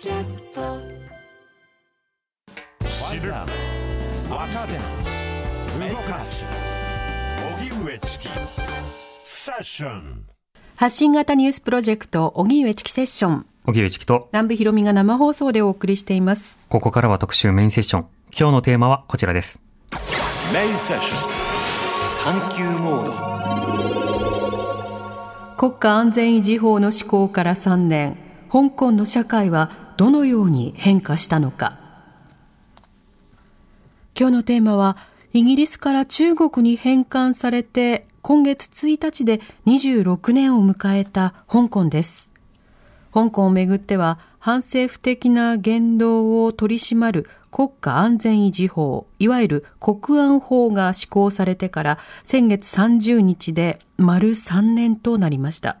キャスト知る若手動かす荻上チキセッション発信型ニュースプロジェクト、荻上チキセッション。荻上チキと、南部ひろみが生放送でお送りしています。ここからは特集メインセッション。今日のテーマはこちらです。メインセッション探求モード国家安全維持法の施行から3年、香港の社会はどのように変化したのか。今日のテーマは、イギリスから中国に返還されて、今月1日で26年を迎えた香港です。香港をめぐっては、反政府的な言動を取り締まる国家安全維持法、いわゆる国安法が施行されてから先月30日で丸3年となりました。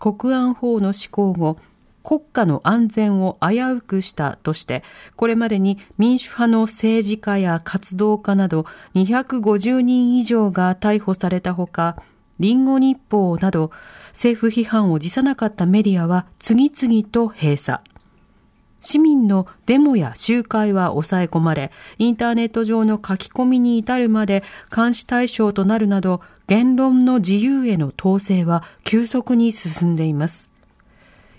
国安法の施行後、国家の安全を危うくしたとして、これまでに民主派の政治家や活動家など250人以上が逮捕されたほか、リンゴ日報など政府批判を辞さなかったメディアは次々と閉鎖。市民のデモや集会は抑え込まれ、インターネット上の書き込みに至るまで監視対象となるなど、言論の自由への統制は急速に進んでいます。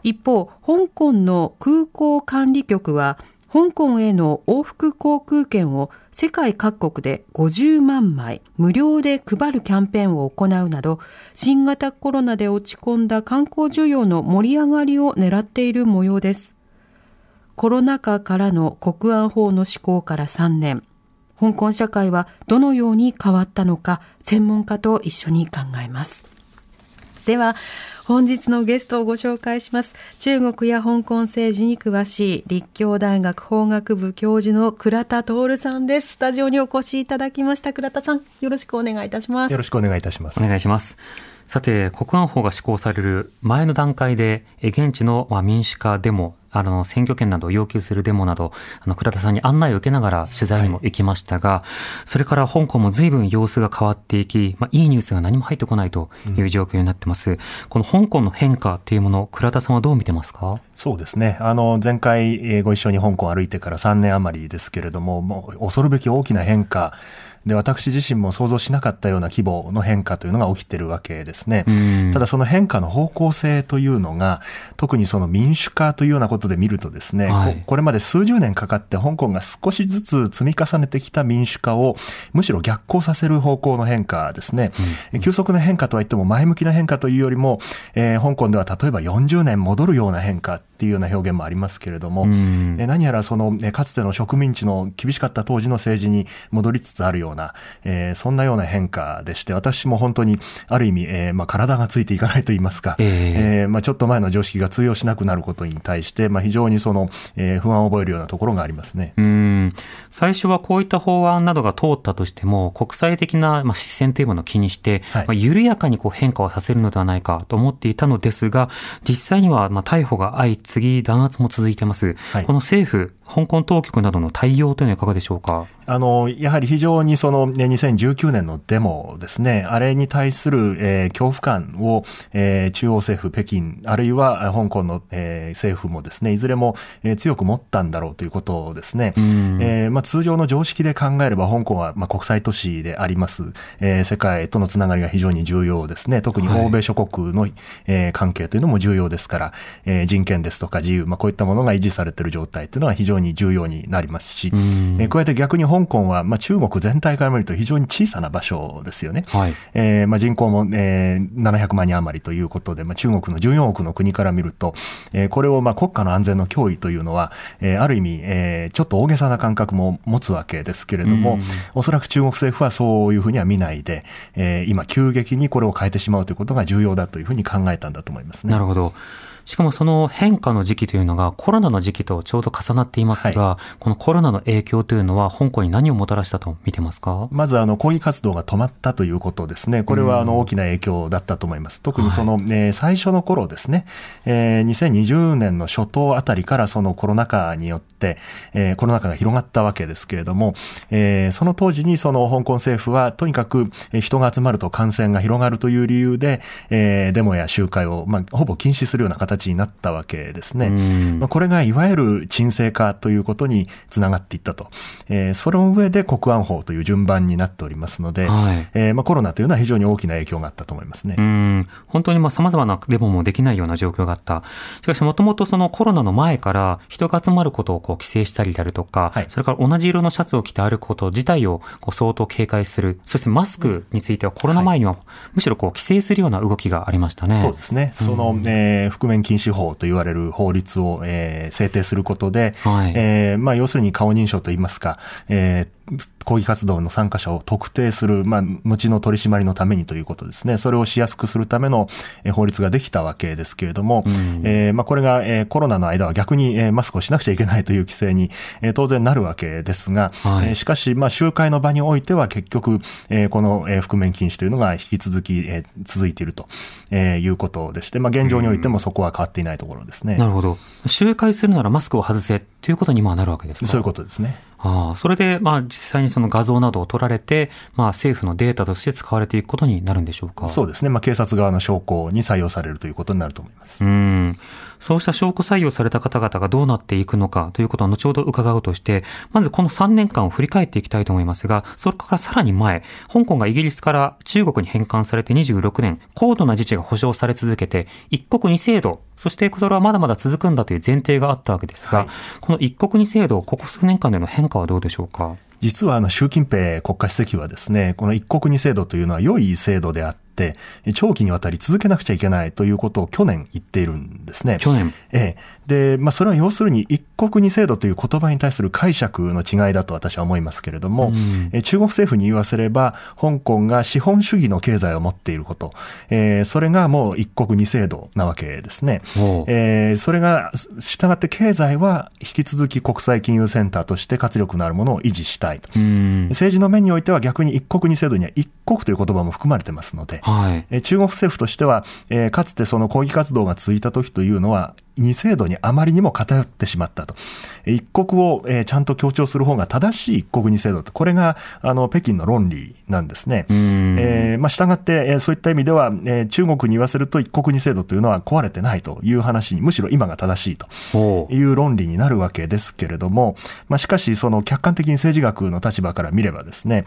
一方、香港の空港管理局は、香港への往復航空券を世界各国で50万枚無料で配るキャンペーンを行うなど、新型コロナで落ち込んだ観光需要の盛り上がりを狙っている模様です。コロナ禍からの国安法の施行から3年、香港社会はどのように変わったのか、専門家と一緒に考えます。では、本日のゲストをご紹介します。中国や香港政治に詳しい立教大学法学部教授の倉田徹さんです。スタジオにお越しいただきました。倉田さん、よろしくお願いいたします。よろしくお願いいたします。お願いします。さて、国安法が施行される前の段階で、え現地のまあ民主化デモ、あの、選挙権などを要求するデモなど、あの、倉田さんに案内を受けながら取材にも行きましたが、それから香港も随分様子が変わっていき、まあ、いいニュースが何も入ってこないという状況になってます。この香港の変化というもの、倉田さんはどう見てますか？そうですね。あの、前回、えーご一緒に香港を歩いてから3年余りですけれども、もう恐るべき大きな変化。で、私自身も想像しなかったような規模の変化というのが起きてるわけですねん。ただその変化の方向性というのが、特にその民主化というようなことで見るとですね、はいここれまで数十年かかって香港が少しずつ積み重ねてきた民主化をむしろ逆行させる方向の変化ですね。急速な変化とは言っても前向きな変化というよりも、えー香港では例えば40年戻るような変化っていうような表現もありますけれども、んえー何やらその、えーかつての植民地の厳しかった当時の政治に戻りつつあるような、えーそんなような変化でして、私も本当にある意味、えーまあ、体がついていかないと言いますか、えええーまあ、ちょっと前の常識が通用しなくなることに対して、まあ、非常にその、えー不安を覚えるようなところがありますね。うん。最初はこういった法案などが通ったとしても、国際的なまあ視線というものを気にして、はいまあ、緩やかにこう変化をさせるのではないかと思っていたのですが、実際にはまあ逮捕が相次ぎ、弾圧も続いてます。はいこの政府、香港当局などの対応というのはいかがでしょうか？あの、やはり非常にその、ね2019年のデモですね、あれに対する、えー恐怖感を、えー中央政府、北京、あるいはあ香港の、えー政府もですね、いずれも、えー強く持ったんだろうということですね。えーまあ、通常の常識で考えれば、香港は、まあ、国際都市であります。えー世界とのつながりが非常に重要ですね。特に欧米諸国の、えー関係というのも重要ですから、えー人権ですとか自由、まあ、こういったものが維持されている状態というのは非常に重要になりますし、えー加えて逆に香港は、まあ、中国全体から見ると非常に小さな場所ですよね。はいえーまあ、人口も、えー700万人余りということで、まあ、中国の14億の国から見ると、えーこれをまあ国家の安全の脅威というのは、えーある意味、えーちょっと大げさな感覚も持つわけですけれども、おそらく中国政府はそういうふうには見ないで、えー今急激にこれを変えてしまうということが重要だというふうに考えたんだと思いますね。なるほど。しかもその変化の時期というのがコロナの時期とちょうど重なっていますが、このコロナの影響というのは香港に何をもたらしたと見てますか？まずあの抗議活動が止まったということですね。これはあの大きな影響だったと思います。特にその、えー最初の頃ですね、えー2020年の初頭あたりからそのコロナ禍によって、えーコロナ禍が広がったわけですけれども、えーその当時にその香港政府はとにかくえー人が集まると感染が広がるという理由で、えーデモや集会を、まあ、ほぼ禁止するような形形になったわけですね。うんまあ、これがいわゆる沈静化ということにつながっていったと。えーその上で国安法という順番になっておりますので、はいえーまあ、コロナというのは非常に大きな影響があったと思いますね。うん、本当にまあ様々なデモもできないような状況があった。しかしもともとそのコロナの前から人が集まることをこう規制したりであるとか、はいそれから同じ色のシャツを着て歩くこと自体をこう相当警戒する。そしてマスクについてはコロナ前にはむしろこう規制するような動きがありましたね。そうですね。その、えー覆面禁止法と言われる法律を、えー制定することで、はい。えーまあ、要するに顔認証といいますか、えー抗議活動の参加者を特定する、まあ、後の取り締まりのためにということですね。それをしやすくするための、えー法律ができたわけですけれども、えーまあ、これが、えーコロナの間は逆に、えーマスクをしなくちゃいけないという規制に、えー当然なるわけですが、はいえーしかし、まあ、集会の場においては結局、えーこの、えー覆面禁止というのが引き続き、えー続いていると、えーいうことでして、まあ、現状においてもそこは変わっていないところですね。なるほど。集会するならマスクを外せということにもなるわけですか？そういうことですね。ああ、それで、まあ、実際にその画像などを取られて、まあ、政府のデータとして使われていくことになるんでしょうか？そうですね。まあ、警察側の証拠に採用されるということになると思います。うん。そうした証拠採用された方々がどうなっていくのかということは後ほど伺うとして、まずこの3年間を振り返っていきたいと思いますが、それからさらに前、香港がイギリスから中国に返還されて26年、高度な自治が保障され続けて、一国二制度、そしてそれはまだまだ続くんだという前提があったわけですが、はい。この一国二制度、ここ数年間での変化はどうでしょうか？実はあの習近平国家主席はですね、この一国二制度というのは良い制度であって、長期にわたり続けなくちゃいけないということを去年言っているんですね。去年。ええ。で、まあ、それは要するに一国二制度という言葉に対する解釈の違いだと私は思いますけれども、うんえ中国政府に言わせれば、香港が資本主義の経済を持っていること、えーそれがもう一国二制度なわけですね。えーそれが、従って経済は引き続き国際金融センターとして活力のあるものを維持したいと。うん。政治の面においては逆に一国二制度には一国という言葉も含まれてますので、はい。中国政府としては、えーかつてその抗議活動が続いた時というのは、二制度にあまりにも偏ってしまったと。えー一国を、えーちゃんと強調する方が正しい一国二制度と。これが、あの、北京の論理なんですね。んえーまあ、従って、えーそういった意味では、えー中国に言わせると一国二制度というのは壊れてないという話に、むしろ今が正しいと。いう論理になるわけですけれども、まあ、しかし、その客観的に政治学の立場から見ればですね、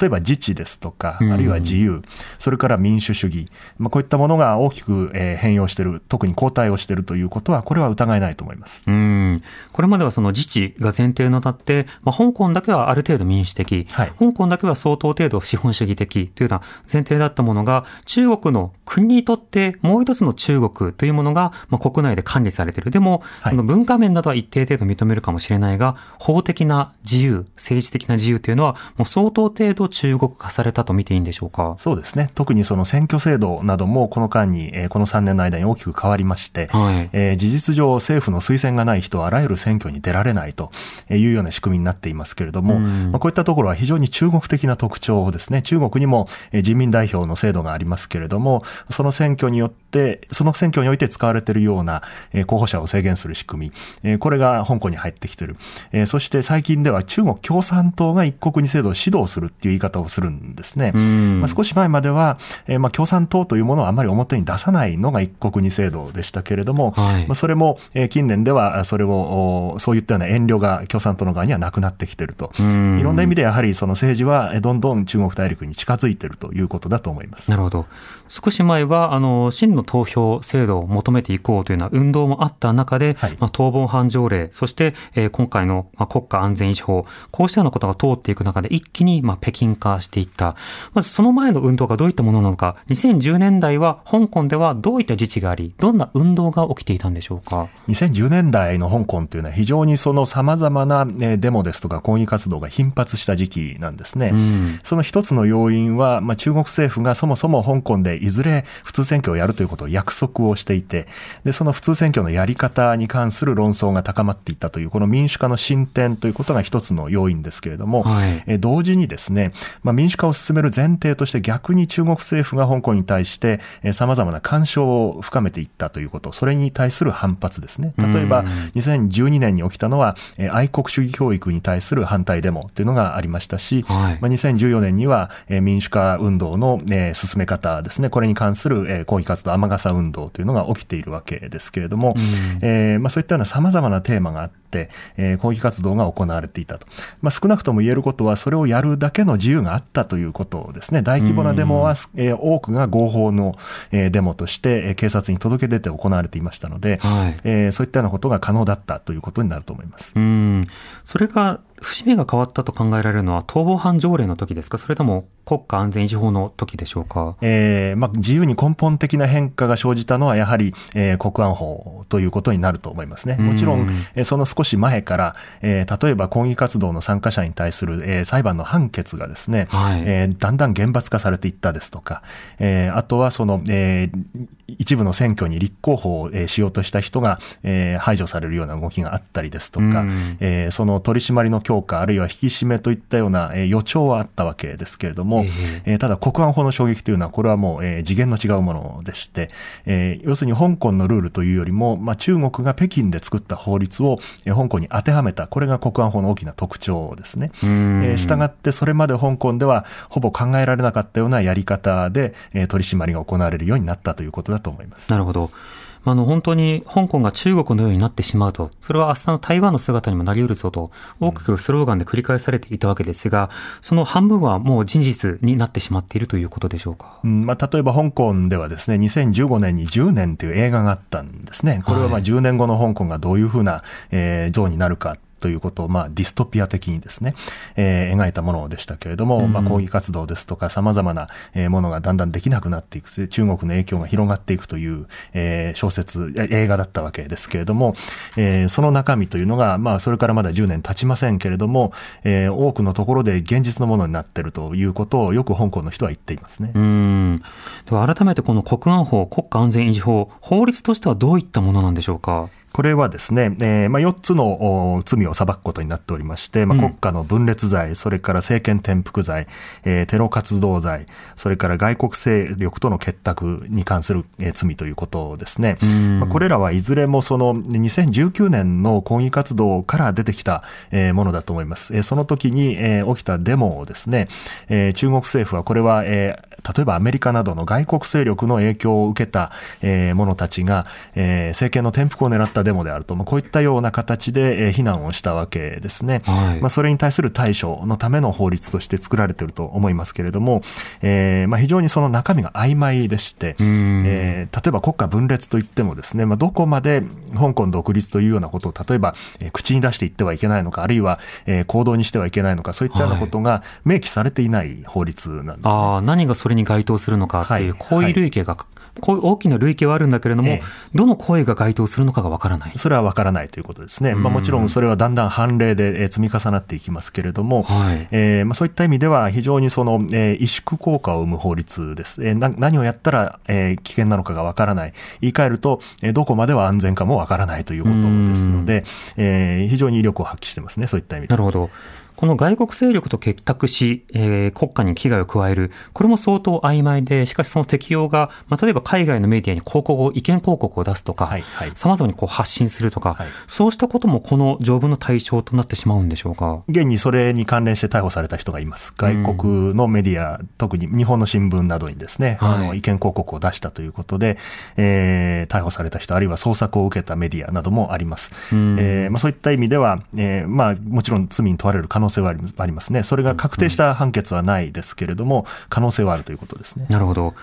例えば自治ですとか、うんあるいは自由、それから民主主義、まあ、こういったものが大きくえー変容している、特に後退をしているということは、これは疑えないと思います。うん。これまではその自治が前提の立って、まあ、香港だけはある程度民主的、はい香港だけは相当程度資本主義的というような前提だったものが、中国の国にとってもう一つの中国というものが、まあ、国内で管理されている。でも、はいその文化面などは一定程度認めるかもしれないが、法的な自由、政治的な自由というのは、もう相当程度中国化されたと見ていいんでしょうか？そうですね。特にその選挙制度などもこの間に、えーこの3年の間に大きく変わりまして、はいえー事実上政府の推薦がない人はあらゆる選挙に出られないというような仕組みになっていますけれども、うんまあ、こういったところは非常に中国的な特徴ですね。中国にもえー人民代表の制度がありますけれども、その選挙によって、その選挙において使われているようなえー候補者を制限する仕組み、えーこれが香港に入ってきている。えーそして最近では中国共産党が一国二制度を指導するっていう言い方をするんですね。んまあ、少し前までは、えーまあ共産党というものをあまり表に出さないのが一国二制度でしたけれども、はいまあ、それも、えー近年ではそれを、おそういったような遠慮が共産党の側にはなくなってきていると。んいろんな意味でやはりその政治はえーどんどん中国大陸に近づいているということだと思います。なるほど。少し前は、あの、真の投票制度を求めていこうというような運動もあった中で、はいまあ、逃亡犯条例、そして、えー今回の、まあ、国家安全維持法、こうしたようなことが通っていく中で一気に、まあ、北京化していった。まずその前の運動がどういったものなのか、2010年代は香港ではどういった自治があり、どんな運動が起きていたんでしょうか？2010年代の香港というのは非常にその様々なえーデモですとか抗議活動が頻発した時期なんですね。うんその一つの要因は、まあ、中国政府がそもそも香港でいずれ普通選挙をやるということを約束をしていて、で、その普通選挙のやり方に関する論争が高まっていったという、この民主化の進展ということが一つの要因ですけれども、はいえー同時にですね、まあ、民主化を進める前提として逆に中国政府が香港に対して、えー様々な干渉を深めていったということ、それに対すする反発ですね。例えば、2012年に起きたのは、えー愛国主義教育に対する反対デモというのがありましたし、はいまあ、2014年には、えー民主化運動の、えー進め方ですね、これに関する、えー抗議活動、雨傘運動というのが起きているわけですけれども、えーまあ、そういったような様々なテーマがあって、えー抗議活動が行われていたと。まあ、少なくとも言えることは、それをやるだけの自由があったということですね。大規模なデモは、えー多くが合法の、えーデモとして、えー警察に届け出て行われていましたので、はいえーそういったようなことが可能だったということになると思います。うん。それが、節目が変わったと考えられるのは逃亡犯条例の時ですか？それとも国家安全維持法の時でしょうか？えーまあ、自由に根本的な変化が生じたのは、やはり、えー国安法ということになると思いますね。もちろうんん、えーその少し前から、えー例えば抗議活動の参加者に対する、えー裁判の判決がですね、はい。えーだんだん厳罰化されていったですとか、えーあとはその、えー一部の選挙に立候補を、えーしようとした人が、えー排除されるような動きがあったりですとか、うん。えーその取り締まりの強化、あるいは引き締めといったような、えー予兆はあったわけですけれども、ええーただ国安法の衝撃というのは、これはもう、えー次元の違うものでして、えー要するに香港のルールというよりも、まあ、中国が北京で作った法律を、えー香港に当てはめた、これが国安法の大きな特徴ですね。うんえーしたがって、それまで香港ではほぼ考えられなかったようなやり方で、えー取り締まりが行われるようになったということだと思います。なるほど。まああの、本当に香港が中国のようになってしまうと、それは明日の台湾の姿にもなり得るぞと、大きくスローガンで繰り返されていたわけですが、その半分はもう事実になってしまっているということでしょうか。うんまあ、例えば香港ではですね、2015年に10年という映画があったんですね。これはまあはい10年後の香港がどういうふうな、えー像になるか。ということを、まあ、ディストピア的にですね、えー描いたものでしたけれども、うんまあ、抗議活動ですとか様々な、えーものがだんだんできなくなっていく、で中国の影響が広がっていくという、えー小説、え映画だったわけですけれども、えーその中身というのが、まあ、それからまだ10年経ちませんけれども、えー多くのところで現実のものになっているということをよく香港の人は言っていますね。うん。では改めてこの国安法、国家安全維持法、法律としてはどういったものなんでしょうか？これはですね、えーまあ、4つのお罪を裁くことになっておりまして、まあ、うん国家の分裂罪、それから政権転覆罪、えーテロ活動罪、それから外国勢力との結託に関する、えー罪ということですね。うんまあ、これらはいずれもその2019年の抗議活動から出てきた、えーものだと思います。えーその時に、えー起きたデモをですね、えー中国政府はこれは、えー例えばアメリカなどの外国勢力の影響を受けた、えー者たちが、えー政権の転覆を狙ったデモであると、まあ、こういったような形で、えー非難をしたわけですね。はいまあ、それに対する対処のための法律として作られていると思いますけれども、えーまあ、非常にその中身が曖昧でして、んえー例えば国家分裂といってもですね、まあ、どこまで香港独立というようなことを例えば、えー口に出していってはいけないのか、あるいは、えー行動にしてはいけないのか、そういったようなことが明記されていない法律なんですね。ああ、何がそれに該当するのかっていう、はいこういう類型が、こういう大きな類型はあるんだけれども、ええどの行為が該当するのかがわからない。それは分からないということですね。まあ、もちろんそれはだんだん判例でえー積み重なっていきますけれども、はいえーまあ、そういった意味では非常にその、えー萎縮効果を生む法律です。えーな何をやったら、えー危険なのかが分からない。言い換えると、えーどこまでは安全かも分からないということですので、えー非常に威力を発揮してますね、そういった意味でな。るほど。この外国勢力と結託し、えー国家に危害を加える、これも相当曖昧で、しかしその適用が、まあ、例えば海外のメディアに広告を、意見広告を出すとか、はいはい様々にこう発信するとか、はいそうしたこともこの条文の対象となってしまうんでしょうか？現にそれに関連して逮捕された人がいます。外国のメディア、特に日本の新聞などにですね、はいあの意見広告を出したということで、えー逮捕された人、あるいは捜索を受けたメディアなどもあります。んえーまあ、そういった意味では、えーまあ、もちろん罪に問われる可能性はありますね。それが確定した判決はないですけれども、可能性はあるということですね。なるほど。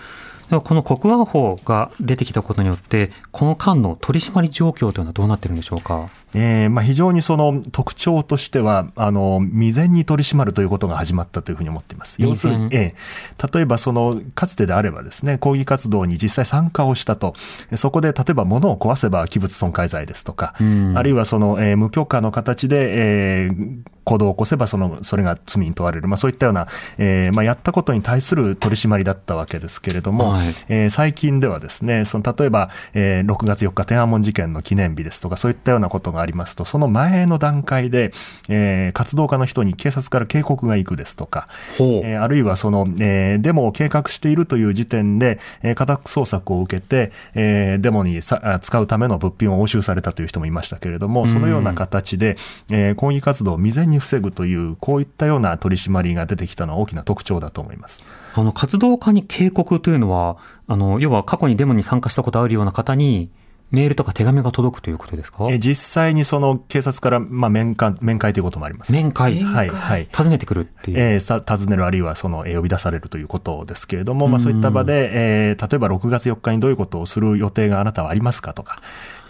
ではこの国安法が出てきたことによって、この間の取り締まり状況というのはどうなってるんでしょうか？えーまあ、非常にその特徴としては、あの、未然に取り締まるということが始まったというふうに思っています。要するに、未ええ。例えばその、かつてであればですね、抗議活動に実際参加をしたと、そこで例えば物を壊せば器物損壊罪ですとか、ん。あるいはその、えー無許可の形で、えー行動を起こせばその、それが罪に問われる。まあ、そういったような、えーまあ、やったことに対する取り締まりだったわけですけれども、はい。えー最近ではですね、その、例えば、えー6月4日天安門事件の記念日ですとか、そういったようなことががありますと、その前の段階で、えー活動家の人に警察から警告が行くですとか、えーあるいはその、えーデモを計画しているという時点で、えー家宅捜索を受けて、えーデモにさあ使うための物品を押収されたという人もいましたけれども、そのような形で、えー抗議活動を未然に防ぐという、こういったような取り締まりが出てきたのは大きな特徴だと思います。あの、活動家に警告というのは、あの、要は過去にデモに参加したことあるような方に、メールとか手紙が届くということですか？えー実際にその警察から、まあ、面会、面会ということもあります。面会、面はい、はい。訪ねてくるっていう。えーさ尋ねるあるいはその、えー呼び出されるということですけれども、まあそういった場で、えー例えば6月4日にどういうことをする予定があなたはありますかとか、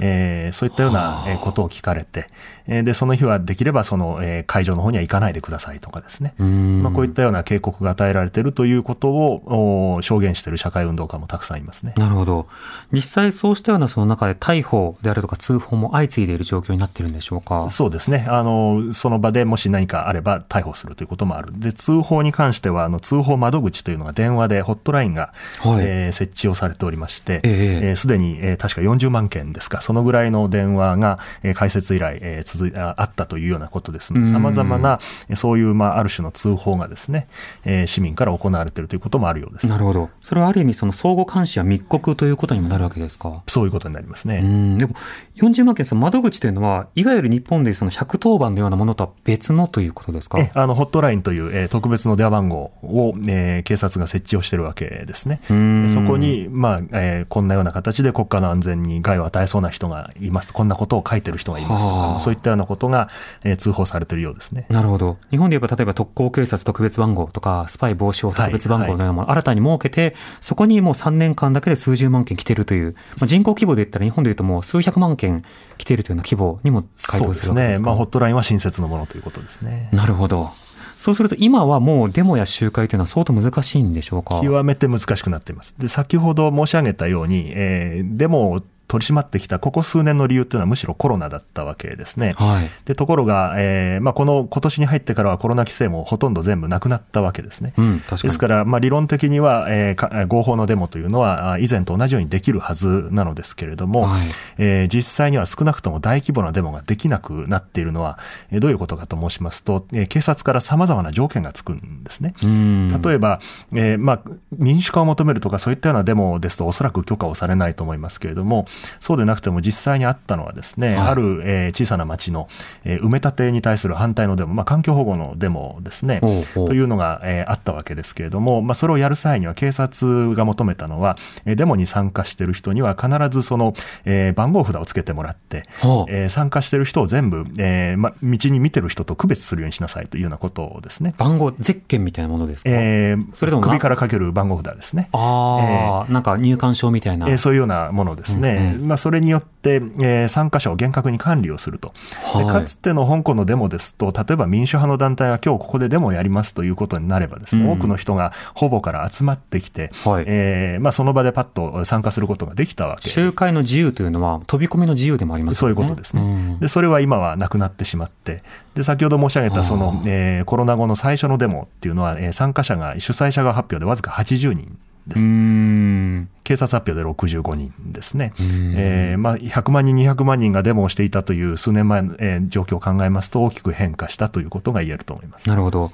えーそういったようなえーことを聞かれて、えーで、その日はできればその、えー会場の方には行かないでくださいとかですね。んまあこういったような警告が与えられているということをお証言している社会運動家もたくさんいますね。なるほど。実際そうしたようなその中で逮捕であるとか通報も相次いでいる状況になっているんでしょうか？そうですね。あの、その場でもし何かあれば逮捕するということもある。で、通報に関しては、あの、通報窓口というのが電話でホットラインが、はいえー設置をされておりまして、えええーすでに、えー確か40万件ですか、そのぐらいの電話が、えー開設以来、えー続いああったというようなことですので、うん様々な、えーそういう、まあ、ある種の通報がですね、えー市民から行われているということもあるようです。なるほど。それはある意味その相互監視や密告ということにもなるわけですか？そういうことになりますね。うん、でも、40万件、その窓口というのは、いわゆる日本でその110番のようなものとは別のということですか？えあのホットラインという、えー特別の電話番号を、えー警察が設置をしているわけですね。うんそこに、まあえーこんなような形で国家の安全に害を与えそうな人がいますこんなことを書いてる人がいますとはあか、そういったようなことが、えー通報されているようですね。なるほど。日本で言えば、例えば特攻警察特別番号とか、スパイ防止法特別番号のようなものを新たに設けて、そこにもう3年間だけで数十万件来てるという、まあ、人口規模で言ったら日本で言うともう数百万件来ているというような規模にも該当そうです。るわけですかまあ、ホットラインは新設のものということですね。なるほど。そうすると今はもうデモや集会というのは相当難しいんでしょうか？極めて難しくなっています。で、先ほど申し上げたように、えーデモを取り締まってきたここ数年の理由っていうのはむしろコロナだったわけですね。はい。で、ところが、えーまあ、この今年に入ってからはコロナ規制もほとんど全部なくなったわけですね。うん、確かに。ですから、まあ、理論的には、えー合法のデモというのは、あ以前と同じようにできるはずなのですけれども、はいえー実際には少なくとも大規模なデモができなくなっているのは、えーどういうことかと申しますと、えー警察から様々な条件がつくんですね。うん。例えば、えーまあ、民主化を求めるとかそういったようなデモですとおそらく許可をされないと思いますけれども、そうでなくても実際にあったのはですね、はいある、えー小さな町の、えー埋め立てに対する反対のデモ、まあ、環境保護のデモですね、というのが、えーあったわけですけれども、まあ、それをやる際には警察が求めたのは、えーデモに参加している人には必ずその、えー番号札をつけてもらって、えー参加している人を全部、えーまあ、道に見てる人と区別するようにしなさいというようなことですね。番号、ゼッケンみたいなものですか、えーそれともな？首からかける番号札ですね。ああ、なんか入館証みたいな。えーそういうようなものですね。うんまあ、それによって、えー参加者を厳格に管理をすると。ではいかつての香港のデモですと、例えば民主派の団体が今日ここでデモをやりますということになればですね、うん多くの人がほぼから集まってきて、はいえーまあ、その場でパッと参加することができたわけ。集会の自由というのは、飛び込みの自由でもありますよね。そういうことですね。んで、それは今はなくなってしまって、で、先ほど申し上げたそあの、えーコロナ後の最初のデモっていうのは、えー参加者が、主催者が発表でわずか80人でうす。ん。警察発表で65人ですね。んえーまあ、100万人、200万人がデモをしていたという数年前の、えー状況を考えますと、大きく変化したということが言えると思います。なるほど。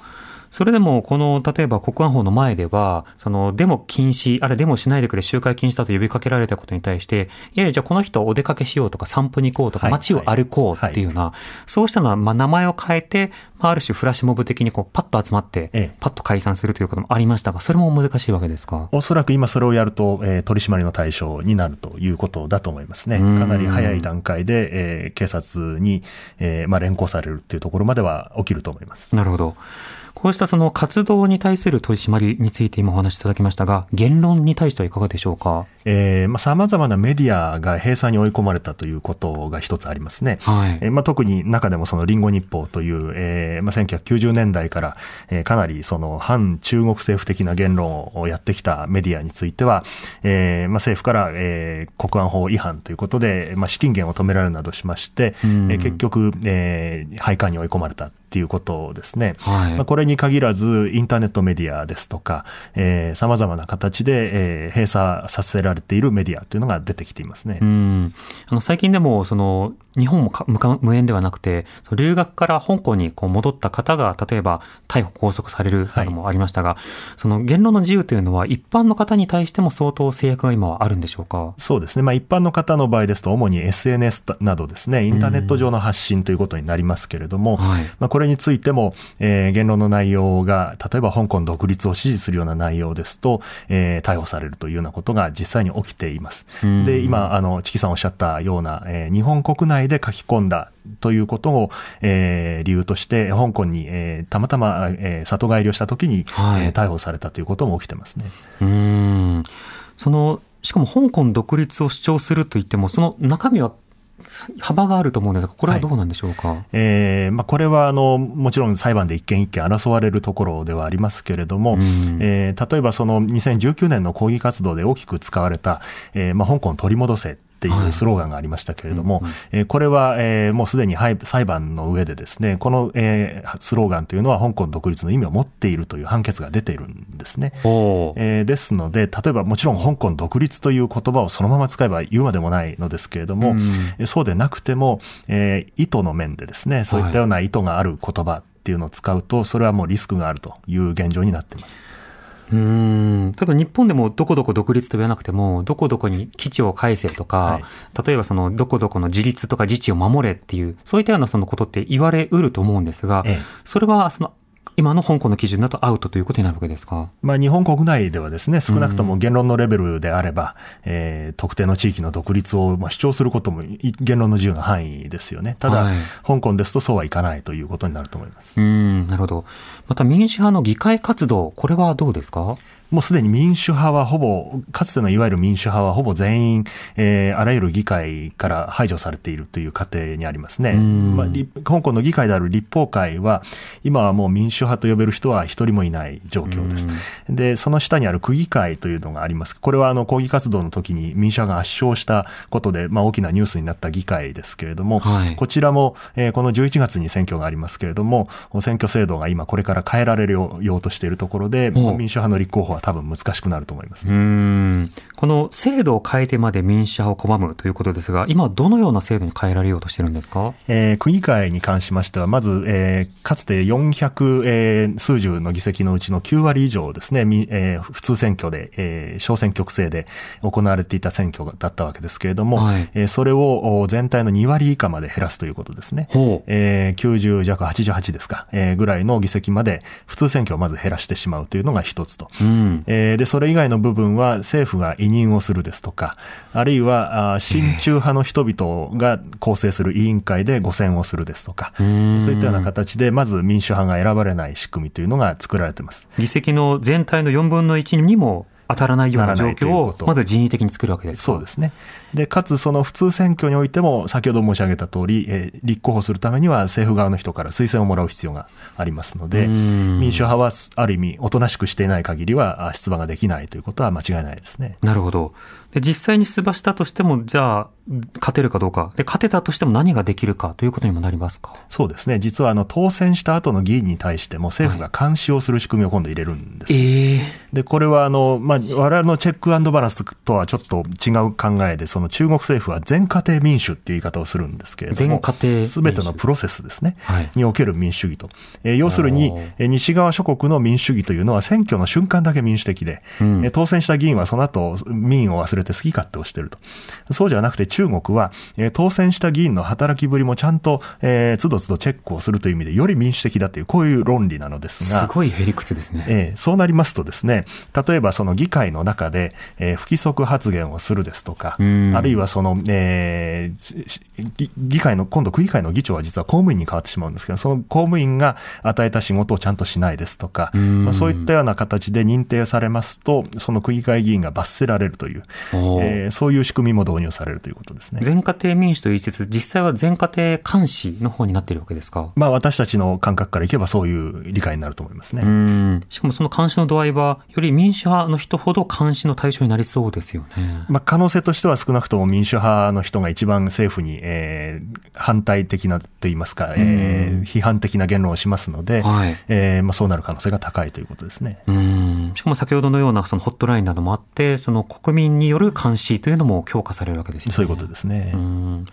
それでも、この、例えば国安法の前では、その、デモ禁止、あるいはデモしないでくれ、集会禁止だと呼びかけられたことに対して、いやいや、じゃあこの人お出かけしようとか、散歩に行こうとか、はい街を歩こうっていうような、そうしたのは、まあ、名前を変えて、まあ、ある種フラッシュモブ的にこう、パッと集まってええ、パッと解散するということもありましたが、それも難しいわけですか？おそらく今それをやると、えー取り締まりの対象になるということだと思いますね。うんかなり早い段階で、えー警察に、えーまあ、連行されるっていうところまでは起きると思います。なるほど。こうしたその活動に対する取り締まりについて今お話しいただきましたが、言論に対してはいかがでしょうか？えーまあ、様々なメディアが閉鎖に追い込まれたということが一つありますね。はい。えーまあ、特に中でもそのリンゴ日報という、えーまあ、1990年代から、えーかなりその反中国政府的な言論をやってきたメディアについては、えーまあ、政府から、えー国安法違反ということで、まあ、資金源を止められるなどしまして、うん。えー結局、えー廃刊に追い込まれたっていうことですね。はいまあ、これに限らず、インターネットメディアですとか、えー、様々な形で、えー閉鎖させられているメディアというのが出てきていますね。うん。あの、最近でも、その、日本もか無縁ではなくて、留学から香港にこう戻った方が、例えば逮捕拘束されるなどもありましたが、その言論の自由というのは一般の方に対しても相当制約が今はあるんでしょうか？そうですね。まあ一般の方の場合ですと、主に SNS などですね、インターネット上の発信ということになりますけれども、はいまあこれについても、えー言論の内容が、例えば香港独立を支持するような内容ですと、えー逮捕されるというようなことが実際に起きています。うんで、今、あの、チキさんおっしゃったような、えー日本国内で書き込んだということを、えー理由として、香港に、えーたまたま、えー里帰りをしたときに、はいえー逮捕されたということも起きてますね。うーん。その、しかも香港独立を主張するといっても、その中身は幅があると思うんですが、これはどうなんでしょうか、えーまあ、これはあのもちろん裁判で一件一件争われるところではありますけれども、うん。えー例えばその2019年の抗議活動で大きく使われた、えーまあ、香港を取り戻せっていはい。うスローガンがありましたけれども、これは、えーもうすでにはい裁判の上でですね、この、えースローガンというのは香港独立の意味を持っているという判決が出ているんですね。えーですので、例えばもちろん香港独立という言葉をそのまま使えば言うまでもないのですけれども、うん。えーそうでなくても、えー意図の面でですね、そういったような意図がある言葉っていうのを使うと、それはもうリスクがあるという現状になっています。うーん。例えば日本でもどこどこ独立と言わなくても、どこどこに基地を返せとか、はい例えばそのどこどこの自立とか自治を守れっていう、そういったようなそのことって言われうると思うんですが、ええそれはその今の香港の基準だとアウトということになるわけですか？まあ、日本国内ではですね、少なくとも言論のレベルであれば、えー特定の地域の独立をまあ主張することもい言論の自由の範囲ですよね。ただ、はい香港ですとそうはいかないということになると思います。うーん、なるほど。また民主派の議会活動、これはどうですか？もうすでに民主派はほぼ、かつてのいわゆる民主派はほぼ全員、えーあらゆる議会から排除されているという過程にありますね。んまあ、立香港の議会である立法会は、今はもう民主派と呼べる人は一人もいない状況です。で、その下にある区議会というのがあります。これはあの抗議活動の時に民主派が圧勝したことで、まあ大きなニュースになった議会ですけれども、はいこちらも、えーこの11月に選挙がありますけれども、選挙制度が今これから変えられるようとしているところで、民主派の立候補は多分難しくなると思います。うん。この制度を変えてまで民主派を拒むということですが、今どのような制度に変えられようとしてるんですか？えー区議会に関しましては、まず、えーかつて400、えー数十の議席のうちの9割以上ですね、みえー普通選挙で、えー小選挙区制で行われていた選挙だったわけですけれども、はいえーそれをお全体の2割以下まで減らすということですね。ほうえー90弱88ですか、えーぐらいの議席まで普通選挙をまず減らしてしまうというのが一つと。うん。えーで、それ以外の部分は政府が委任をするですとか、あるいは、親中派の人々が構成する委員会で誤選をするですとか、そうんいったような形で、まず民主派が選ばれない仕組みというのが作られています。議席の全体の4分の1にも当たらないような状況をまず人為的に作るわけですか？そうですね。で、かつその普通選挙においても、先ほど申し上げた通り、えー立候補するためには政府側の人から推薦をもらう必要がありますので、うん民主派はある意味、おとなしくしていない限りはあ出馬ができないということは間違いないですね。なるほど。で、実際に出馬したとしても、じゃあ、勝てるかどうか。で、勝てたとしても何ができるかということにもなりますか？そうですね。実はあの当選した後の議員に対しても政府が監視をする仕組みを今度入れるんです。ええで、これはあの、まあ、我々のチェックバランスとはちょっと違う考えで、その中国政府は全家庭民主っていう言い方をするんですけれども、すべてのプロセスですね、はい。における民主主義と。えー要するに西側諸国の民主主義というのは選挙の瞬間だけ民主的で、うん。えー当選した議員はその後、民を忘れて好き勝手をしていると。そうじゃなくて中国は、えー当選した議員の働きぶりもちゃんと、えー、つどつどチェックをするという意味で、より民主的だという、こういう論理なのですが、すごいへりくつですね。えーそうなりますとですね、例えばその議会の中で、えー不規則発言をするですとか、うんあるいはその、えーし議議会の、今度区議会の議長は実は公務員に変わってしまうんですけど、その公務員が与えた仕事をちゃんとしないですとか、うんまあ、そういったような形で認定されますと、その区議会議員が罰せられるという、えーそういう仕組みも導入されるということですね。全家庭民主と言いつつ、実際は全家庭監視の方になっているわけですか？まあ私たちの感覚からいけばそういう理解になると思いますね。うん。しかもその監視の度合いは、より民主派の人ほど監視の対象になりそうですよね。まあ、可能性としては少なくとも民主派の人が一番政府に、えー反対的なといいますか、えー批判的な言論をしますので、はいえーまあ、そうなる可能性が高いということですね。うん。しかも先ほどのようなそのホットラインなどもあって、その国民による監視というのも強化されるわけですよね。そういうことですね。うん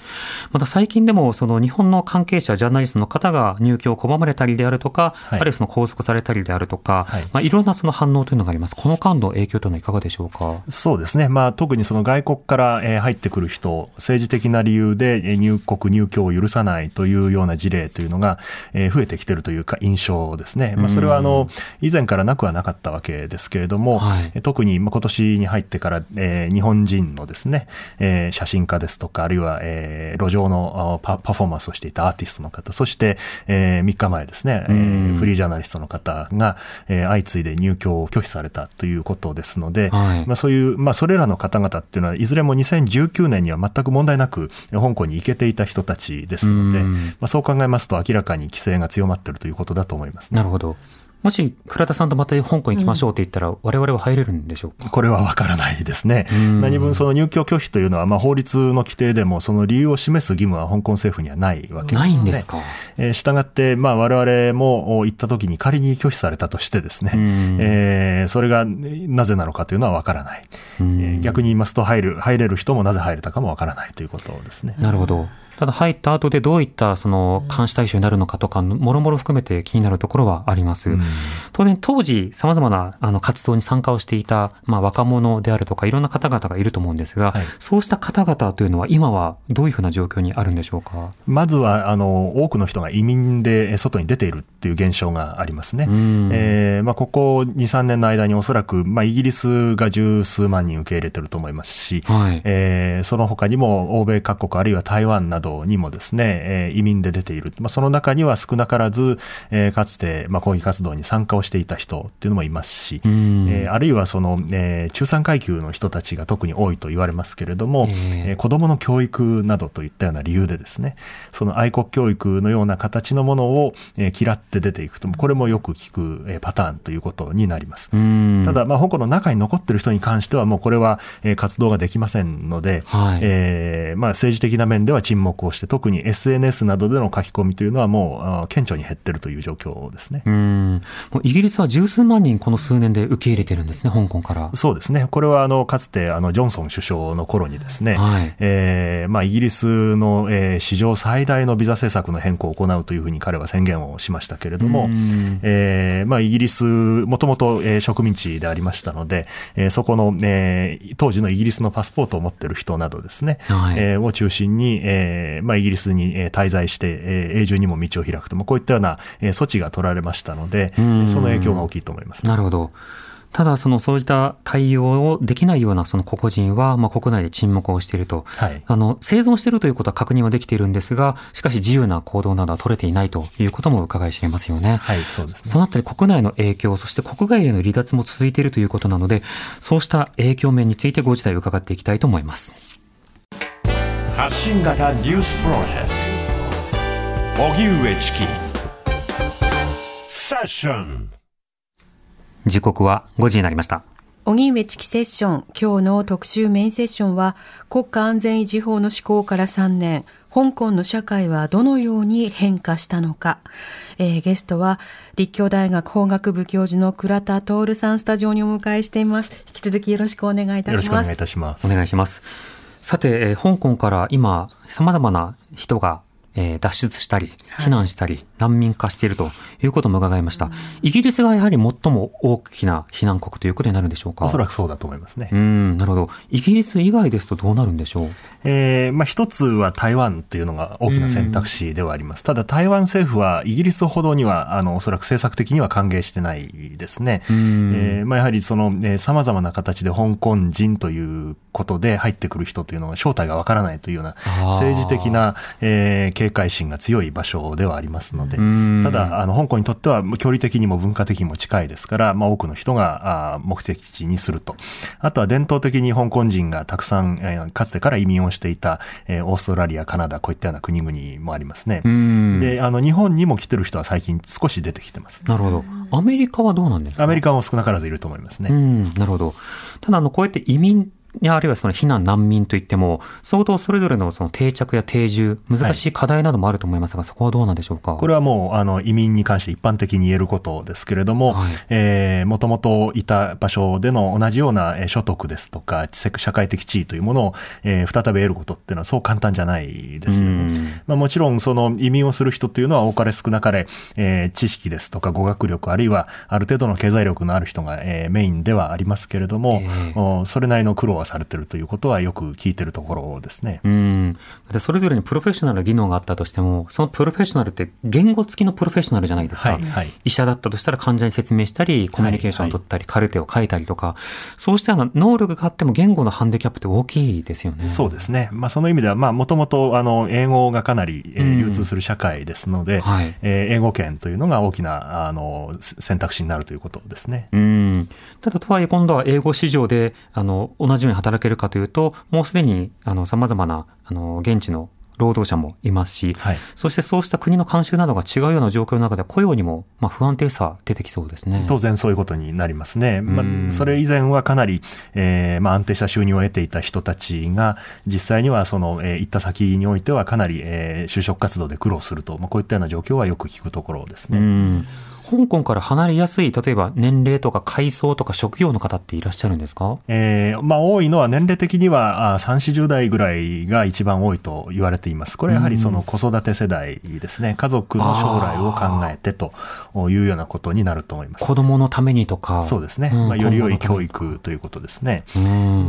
ままた最近でも、その日本の関係者、ジャーナリストの方が入居を拒まれたりであるとか、はいあるいはその拘束されたりであるとか、はいまあ、いろんなその反応というのがあります。この間の影響というのはいかがでしょうか？そうですね。まあ、特にその外国からえー入ってくる人、政治的な理由でえー入国、入居を許さないというような事例というのがえー増えてきているというか印象ですね。まあ、それはあの、以前からなくはなかったわけですけれども、はい。えー特にまあ今年に入ってから、えー日本人のですね、えー写真家ですとか、あるいは、えー路上のあパパフォーマンスをしていたアーティストの方、そして、え3日前ですね、えフリージャーナリストの方が、えー相次いで入居を拒否されたということですので、はい。まあ、そういう、まあ、それらの方々っていうのは、いずれも2019年には全く問題なく、香港に行けていた人たちですので、うんまあ、そう考えますと、明らかに規制が強まっているということだと思いますね。なるほど。もし、倉田さんとまた香港行きましょうって言ったら、我々は入れるんでしょうか？これはわからないですねうん。何分その入居拒否というのは、まあ、法律の規定でも、その理由を示す義務は香港政府にはないわけですね。ないんですか？えー、従って、まあ、我々も行った時に仮に拒否されたとしてですね、うんえーそれがなぜなのかというのはわからない。うんえー逆に言いますと、入る、入れる人もなぜ入れたかもわからないということですね。なるほど。ただ入った後でどういったその監視対象になるのかとか、もろもろ含めて気になるところはあります。うん当然当時様々なあの活動に参加をしていた、まあ、若者であるとかいろんな方々がいると思うんですが、はいそうした方々というのは今はどういうふうな状況にあるんでしょうか？まずは、あの、多くの人が移民でえー外に出ているっていう現象がありますね。うんえーまあ、ここ2、3年の間におそらく、まあ、イギリスが十数万人受け入れてると思いますし、はい。えーその他にも欧米各国あるいは台湾などにもですね、えー移民で出ている。まあ、その中には少なからず、えーかつて、まあ、抗議活動に参加をしていた人っていうのもいますし、うんえーあるいはその、えー中産階級の人たちが特に多いと言われますけれども、えええー子供の教育などといったような理由でですね、その愛国教育のような形のものを、えー嫌って出ていくと、これもよく聞く、えーパターンということになります。うんただ、まあ、香港の中に残っている人に関しては、もうこれは、えー活動ができませんので、はいえーまあ、政治的な面では沈黙をして、特に SNS などでの書き込みというのはもう、顕著に減っているという状況ですね。うんイギリスは十数万人この数年で受け入れてるんですね、香港から。そうですね。これは、あの、かつて、あの、ジョンソン首相の頃にですね、はいえーまあ、イギリスの、えー史上最大のビザ政策の変更を行うというふうに彼は宣言をしましたけれどもうん、えーまあ、イギリス、もともと、えー植民地でありましたので、えーそこの、えー当時のイギリスのパスポートを持っている人などですね、はいえーを中心に、えーまあ、イギリスにえー滞在して、えー永住にも道を開くと、まあこういったような、えー措置が取られましたので、うんその影響が大きいと思います。なるほど。ただ、その、そういった対応をできないようなその個々人は、まあ、国内で沈黙をしていると。はいあの、生存しているということは確認はできているんですが、しかし自由な行動などは取れていないということも伺い知れますよね。はい、そうですね。そのあたり国内の影響、そして国外への離脱も続いているということなので、そうした影響面についてご自体を伺っていきたいと思います。発信型ニュースプロジェクト。荻上チキ。セッション。時刻は5時になりました。荻上チキセッション。今日の特集メインセッションは国家安全維持法の施行から3年。香港の社会はどのように変化したのか、えーゲストは立教大学法学部教授の倉田徹さんスタジオにお迎えしています。引き続きよろしくお願いいたします。よろしくお願いいたします。お願いします。さて、えー香港から今、様々な人が、えー脱出したり、避難したり、難民化しているということも伺いました。イギリスがやはり最も大きな避難国ということになるんでしょうか？おそらくそうだと思いますね。うん、なるほど。イギリス以外ですとどうなるんでしょう？えーまあ、一つは台湾というのが大きな選択肢ではあります。ただ台湾政府はイギリスほどには、あの、おそらく政策的には歓迎してないですね。んえーまあ、やはりその、えー様々な形で香港人ということで入ってくる人というのは正体がわからないというような政治的な、えー警戒心が強い場所ではありますので、うんただ、あの、香港にとっては距離的にも文化的にも近いですから、まあ、多くの人が目的地にすると。あとは伝統的に香港人がたくさん、えーかつてから移民をしていた、えーオーストラリア、カナダ、こういったような国々もありますね。うんで、あの、日本にも来てる人は最近少し出てきてます。なるほど。アメリカはどうなんですか？アメリカも少なからずいると思いますね。うん、なるほど。ただ、あの、こうやって移民やあるいはその避難難民といっても、相当それぞれのその定着や定住、難しい課題などもあると思いますが、そこはどうなんでしょうか？これはもう、あの、移民に関して一般的に言えることですけれども、もともといた場所での同じようなえー所得ですとか、せ社会的地位というものを、えー再び得ることっていうのはそう簡単じゃないですようん。ね。まあ、もちろんその移民をする人というのは多かれ少なかれ、えー、知識ですとか語学力、あるいはある程度の経済力のある人が、えー、メインではありますけれども、えー、それなりの苦労はされてるということはよく聞いてるところですね。うん。それぞれにプロフェッショナルな技能があったとしても、そのプロフェッショナルって言語付きのプロフェッショナルじゃないですか。はいはい、医者だったとしたら患者に説明したり、コミュニケーションを取ったり、はいはい、カルテを書いたりとか、そうしたような能力があっても言語のハンディキャップって大きいですよね。そうですね。まあその意味では、まあもともとあの英語がかなり、えー、流通する社会ですので、うんはい、えー、英語圏というのが大きなあの選択肢になるということですね。うん。ただとはいえ今度は英語市場であの同じように働けるかというと、もうすでにあの様々なあの現地の労働者もいますし、はい、そしてそうした国の慣習などが違うような状況の中で雇用にもまあ不安定さ出てきそうですね。当然そういうことになりますね。まあ、それ以前はかなり、えー、まあ安定した収入を得ていた人たちが、実際にはその、えー、行った先においてはかなり、えー、就職活動で苦労すると、まあ、こういったような状況はよく聞くところですね。香港から離れやすい、例えば年齢とか階層とか職業の方っていらっしゃるんですか？えー、まあ多いのは年齢的には3、40代ぐらいが一番多いと言われています。これやはりその子育て世代ですね。家族の将来を考えてというようなことになると思います。子供のためにとか。そうですね。まあより良い教育ということですね。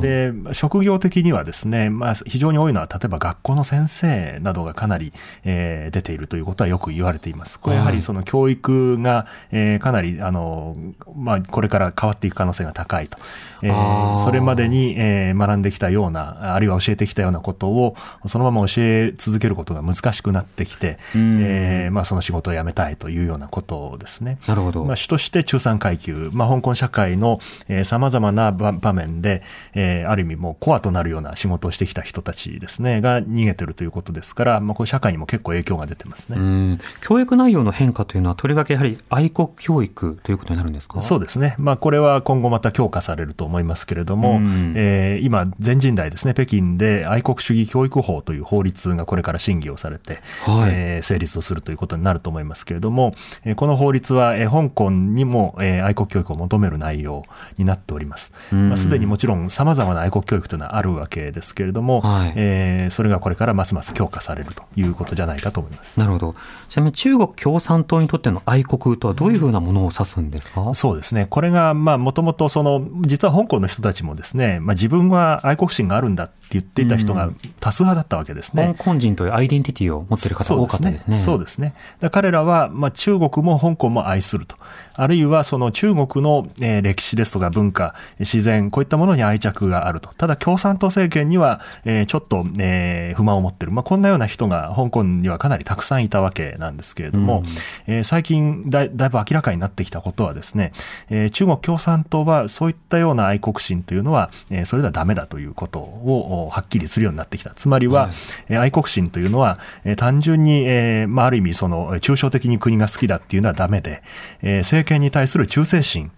で、職業的にはですね、まあ非常に多いのは例えば学校の先生などがかなり、えー、出ているということはよく言われています。これやはりその教育がえー、かなり、あの、まあ、これから変わっていく可能性が高いと。えー、それまでに、えー、学んできたような、あるいは教えてきたようなことを、そのまま教え続けることが難しくなってきて、えー、まあ、その仕事を辞めたいというようなことですね。なるほど。まあ、主として中産階級、まあ、香港社会の、えー、様々な場面で、えー、ある意味もうコアとなるような仕事をしてきた人たちですね、が逃げてるということですから、まあ、これ社会にも結構影響が出てますね。教育内容の変化というのは、とりわけやはり愛国教育ということになるんですか？そうですね。まあ、これは今後また強化されると思いますけれども、うん、えー、今、全人代ですね、北京で愛国主義教育法という法律がこれから審議をされて、はい、えー、成立をするということになると思いますけれども、えー、この法律は、えー、香港にも、えー、愛国教育を求める内容になっております。す、まあ、で、にもちろん様々な愛国教育というのはあるわけですけれども、はい、えー、それがこれからますます強化されるということじゃないかと思います。なるほど。ちなみに中国共産党にとっての愛国とはどういうふうなものを指すんですか、そうですね。これが、まあ、もともとその、実は香港の人たちもですね、まあ、自分は愛国心があるんだっ言っていた人が多数派だったわけですね。香港人というアイデンティティを持っている方が多かったですね。そうですね。すね彼らは、まあ、中国も香港も愛すると。あるいはその中国の、えー、歴史ですとか文化、自然、こういったものに愛着があると。ただ共産党政権には、えー、ちょっと、えー、不満を持ってる。まあ、こんなような人が香港にはかなりたくさんいたわけなんですけれども、うん、えー、最近だだいぶ明らかになってきたことはですね、えー、中国共産党はそういったような愛国心というのは、えー、それではダメだということをはっきりするようになってきた。つまりは、はい、愛国心というのは、えー、単純に、えーまあ、ある意味その抽象的に国が好きだっていうのはダメで、えー、政権に対する忠誠心、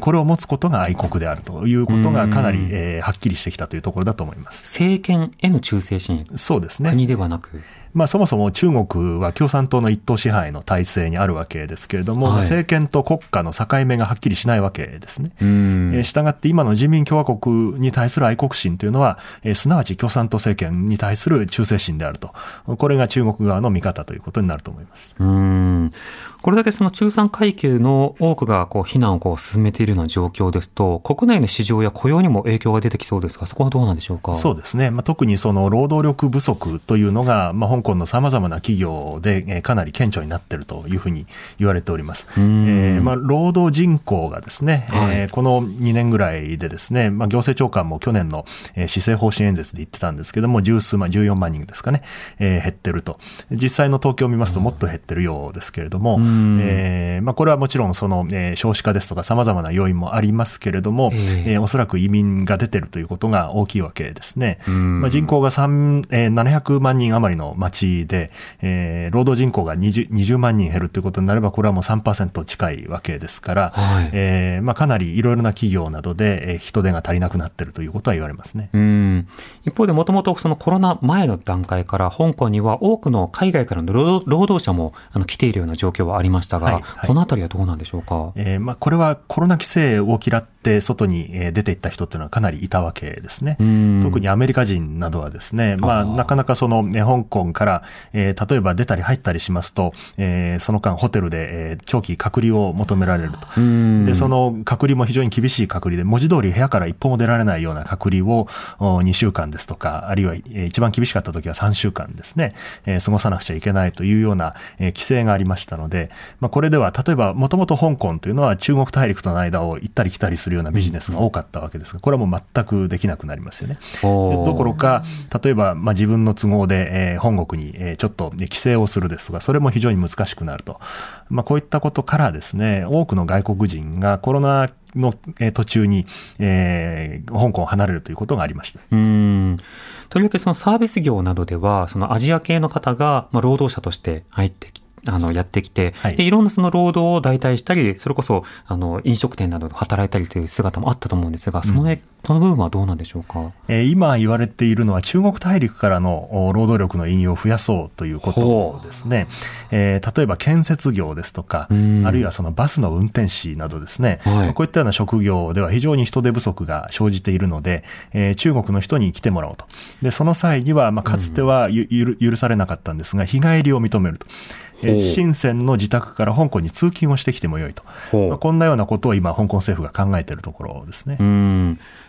これを持つことが愛国であるということがかなり、えー、はっきりしてきたというところだと思います。政権への忠誠心。そうですね。国ではなく。まあ、そもそも中国は共産党の一党支配の体制にあるわけですけれども、はい、政権と国家の境目がはっきりしないわけですね。えしたがって今の人民共和国に対する愛国心というのは、えー、すなわち共産党政権に対する忠誠心であると。これが中国側の見方ということになると思います。うんこれだけその中産階級の多くがこう避難をこう進めているような状況ですと、国内の市場や雇用にも影響が出てきそうですが、そこはどうなんでしょうか？そうですね。まあ、特にその労働力不足というのが、まあ、香港の様々な企業で、えー、かなり顕著になっているというふうに言われております。えー、まあ、労働人口がですね、はい、えー、この2年ぐらいでですね、まあ、行政長官も去年の、えー、施政方針演説で言ってたんですけども、十数万、14万人ですかね、えー、減ってると。実際の東京を見ますともっと減ってるようですけれども、えーえー、まあ、これはもちろんその、えー、少子化ですとか様々な要因もありますけれども、えー、えー、おそらく移民が出てるということが大きいわけですね。まあ、人口が3、えー、700万人余りの町で、えー、労働人口が 20, 20万人減るということになれば、これはもう3%近いわけですから、はい、えー、まあ、かなりいろいろな企業などで、えー、人手が足りなくなっているということは言われますね。うん。一方で、もともとそのコロナ前の段階から、香港には多くの海外からの労働者もあの来ているような状況はありましたが、はいこのあたりはどうなんでしょうか？えー、まあ、これはコロナ規制を嫌っって外にえー出ていった人っていうのはかなりいたわけですね。うん特にアメリカ人などはですね、まあ、なかなかその、ね、香港から、えー例えば出たり入ったりしますと、えーその間ホテルで、えー長期隔離を求められると。うんで、その隔離も非常に厳しい隔離で、文字通り部屋から一歩も出られないような隔離をお2週間ですとか、あるいはえー一番厳しかった時は3週間ですね、えー過ごさなくちゃいけないというような、えー規制がありましたので、まあ、これでは、例えば、もともと香港というのは中国大陸との間を行ったり来たりするようなビジネスが多かったわけですが、これはもう全くできなくなりますよね。どころか、例えば、まあ、自分の都合で、えー本国に、えーちょっと、ね規制をするですとか、それも非常に難しくなると。まあ、こういったことからですね、多くの外国人がコロナの、えー途中に、えー香港を離れるということがありました。うん。とりわけそのサービス業などでは、そのアジア系の方が、まあ、労働者として入ってきあの、やってきて、はい。でいろんなその労働を代替したり、それこそ、あの、飲食店などで働いたりという姿もあったと思うんですが、そのね、その部分はどうなんでしょうか？えー今言われているのは中国大陸からのお労働力の引入を増やそうということですね。えー例えば建設業ですとか、うん。あるいはそのバスの運転士などですね、はい。こういったような職業では非常に人手不足が生じているので、えー中国の人に来てもらおうと。で、その際には、まあ、かつてはゆゆる許されなかったんですが、日帰りを認めると。深センの自宅から香港に通勤をしてきてもよいと。まあこんなようなことを今、香港政府が考えているところですね。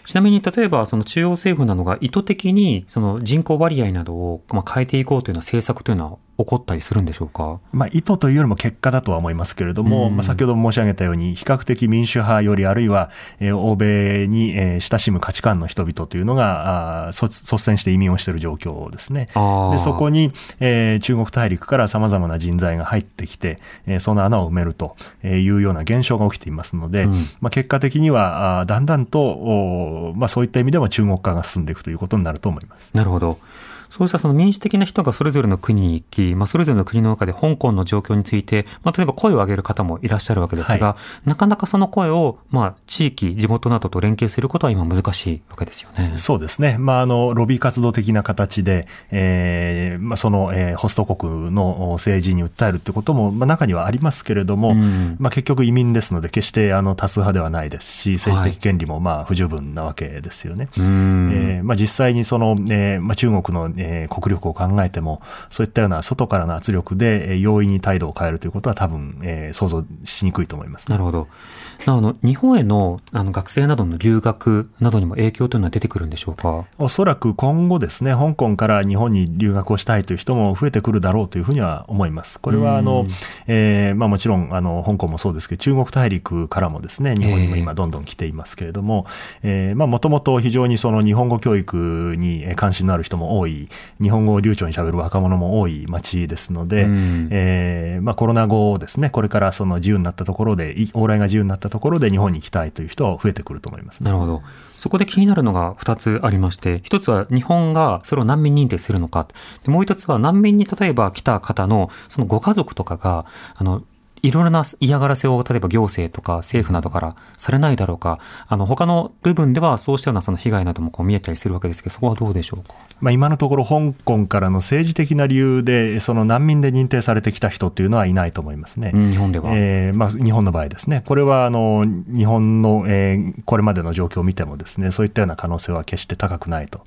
うん。ちなみに、例えば、その中央政府などが意図的に、その人口割合などを、まあ、変えていこうというような政策というのは起こったりするんでしょうか？まあ、意図というよりも結果だとは思いますけれども、うんまあ、先ほど申し上げたように、比較的民主派より、あるいは、えー欧米に、えー親しむ価値観の人々というのが、あー率率先して移民をしている状況ですね。でそこに、えー中国大陸から様々な人材が入ってきて、えーその穴を埋めるというような現象が起きていますので、うんまあ、結果的には、あーだんだんと、まあ、そういった意味でも中国化が進んでいくということになると思います。なるほど。そうしたその民主的な人がそれぞれの国に行き、まあ、それぞれの国の中で香港の状況について、まあ、例えば声を上げる方もいらっしゃるわけですが、はなかなかその声を、まあ、地域、地元などと連携することは今難しいわけですよね。そうですね。まあ、あの、ロビー活動的な形で、えーまあ、その、えーホスト国の政治に訴えるってことも、まあ、中にはありますけれども、うんまあ、結局移民ですので、決してあの多数派ではないですし、政治的権利もまあ不十分なわけですよね。うん。えーまあ、実際にその、えーまあ、中国の、えー国力を考えても、そういったような外からの圧力で、えー容易に態度を変えるということは多分、えー想像しにくいと思います、ね。なるほど。なあの、日本へのあの学生などの留学などにも影響というのは出てくるんでしょうか？おそらく今後ですね、香港から日本に留学をしたいという人も増えてくるだろうというふうには思います。これはあのうん、えーまあもちろんあの、香港もそうですけど、中国大陸からもですね、日本にもええ今どんどん来ていますけれども、えーまあもともと非常にその日本語教育にえー関心のある人も多い、日本語を流暢に喋る若者も多い街ですので、うん。えーまあコロナ後ですね、これからその自由になったところで、い往来が自由になったところで日本に来たいという人は増えてくると思いますね。なるほど。そこで気になるのが2つありまして、1つは日本がそれを難民認定するのか。でもう1つは難民に例えば来た方のそのご家族とかが、あの、いろいろな嫌がらせを例えば行政とか政府などからされないだろうか、あの他の部分ではそうしたようなその被害などもこう見えたりするわけですけど、そこはどうでしょうか？まあ、今のところ香港からの政治的な理由で、その難民で認定されてきた人っていうのはいないと思いますね。うん日本では。えーまあ、日本の場合ですね。これは、あの、日本の、えーこれまでの状況を見てもですね、そういったような可能性は決して高くないと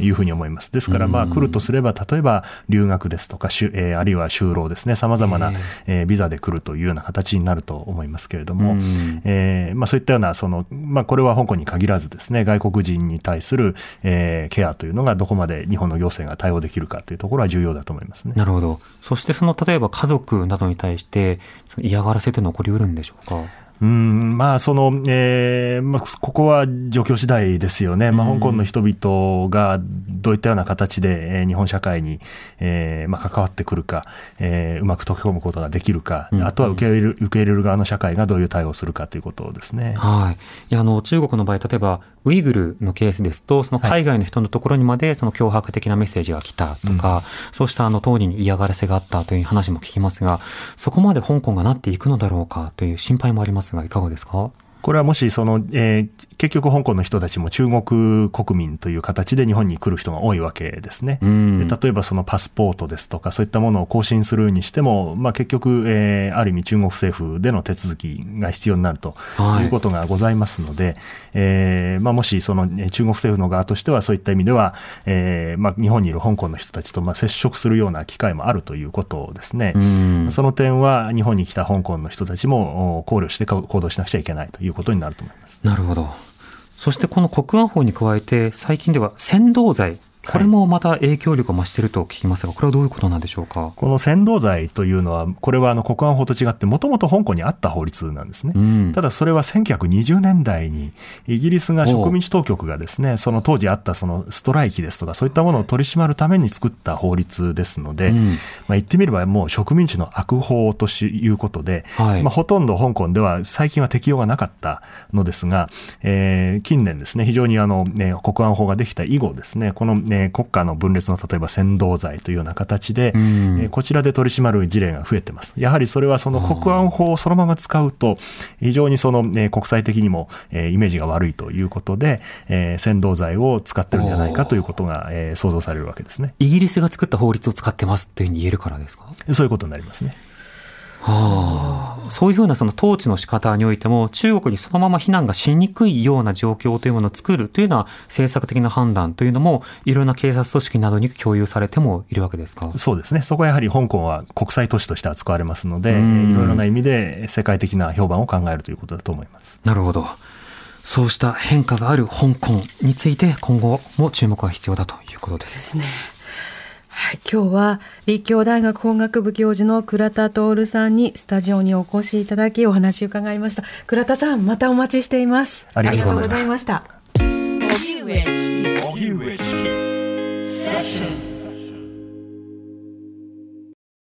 いうふうに思います。ですから、まあ、うん来るとすれば、例えば、留学ですとか、しゅえーあるいは就労ですね、様々な、えービザで来るというような形になると思いますけれども、うんえーまあ、そういったような、その、まあ、これは香港に限らずですね、外国人に対する、えーケアというのがどこまで日本の行政が対応できるかというところは重要だと思いますね。なるほど。そしてその例えば家族などに対して嫌がらせというのは起こりうるんでしょうか？うん、まあ、その、えーまあ、ここは状況次第ですよね。まあ、うん香港の人々がどういったような形で、えー日本社会に、えーまあ、関わってくるか、えーうまく溶け込むことができるか、うんあとは受け入れる、受け入れる側の社会がどういう対応をするかということですね。はい。いや、あの、中国の場合、例えば、ウイグルのケースですと、その海外の人のところにまで、その脅迫的なメッセージが来たとか、そうしたあの、当人に嫌がらせがあったという話も聞きますが、そこまで香港がなっていくのだろうかという心配もありますが、いかがですか？ここれはもしその、えー結局香港の人たちも中国国民という形で日本に来る人が多いわけですね。うんで例えばそのパスポートですとかそういったものを更新するにしても、まあ、結局、えーある意味中国政府での手続きが必要になるとはいいうことがございますので、えーまあ、もしそのえー中国政府の側としてはそういった意味では、えーまあ、日本にいる香港の人たちとまあ接触するような機会もあるということですね。うんその点は日本に来た香港の人たちもお考慮して行動しなくちゃいけないということになると思います。なるほど。そしてこの国安法に加えて、最近では扇動罪、これもまた影響力を増していると聞きますが、これはどういうことなんでしょうか？この扇動罪というのは、これはあの国安法と違って、もともと香港にあった法律なんですね。うんただそれは1920年代に、イギリスが植民地当局がですね、その当時あったそのストライキですとか、そういったものを取り締まるために作った法律ですので、うんまあ、言ってみればもう植民地の悪法ということで、はいまあ、ほとんど香港では最近は適用がなかったのですが、えー近年ですね、非常にあの、ね、国安法ができた以後ですね、この、ね、国家の分裂の例えば扇動罪というような形で、うんえーこちらで取り締まる事例が増えてます。やはりそれはその国安法をそのまま使うと、非常にその、ね、国際的にも、えーイメージが悪いということで、えー扇動罪を使ってるんじゃないかということが、えー想像されるわけですね。イギリスが作った法律を使ってますっていうふうに言えるからですか？そういうことになりますね。はあ、そういうふうなその統治の仕方においても中国にそのまま非難がしにくいような状況というものを作るというような政策的な判断というのもいろんな警察組織などに共有されてもいるわけですか？そうですね。そこはやはり香港は国際都市として扱われますので、うんいろいろな意味で世界的な評判を考えるということだと思います。なるほど。そうした変化がある香港について今後も注目が必要だということです。ですね。はい、今日は立教大学法学部教授の倉田徹さんにスタジオにお越しいただきお話を伺いました。倉田さん、またお待ちしています。ありがとうございました。荻上チ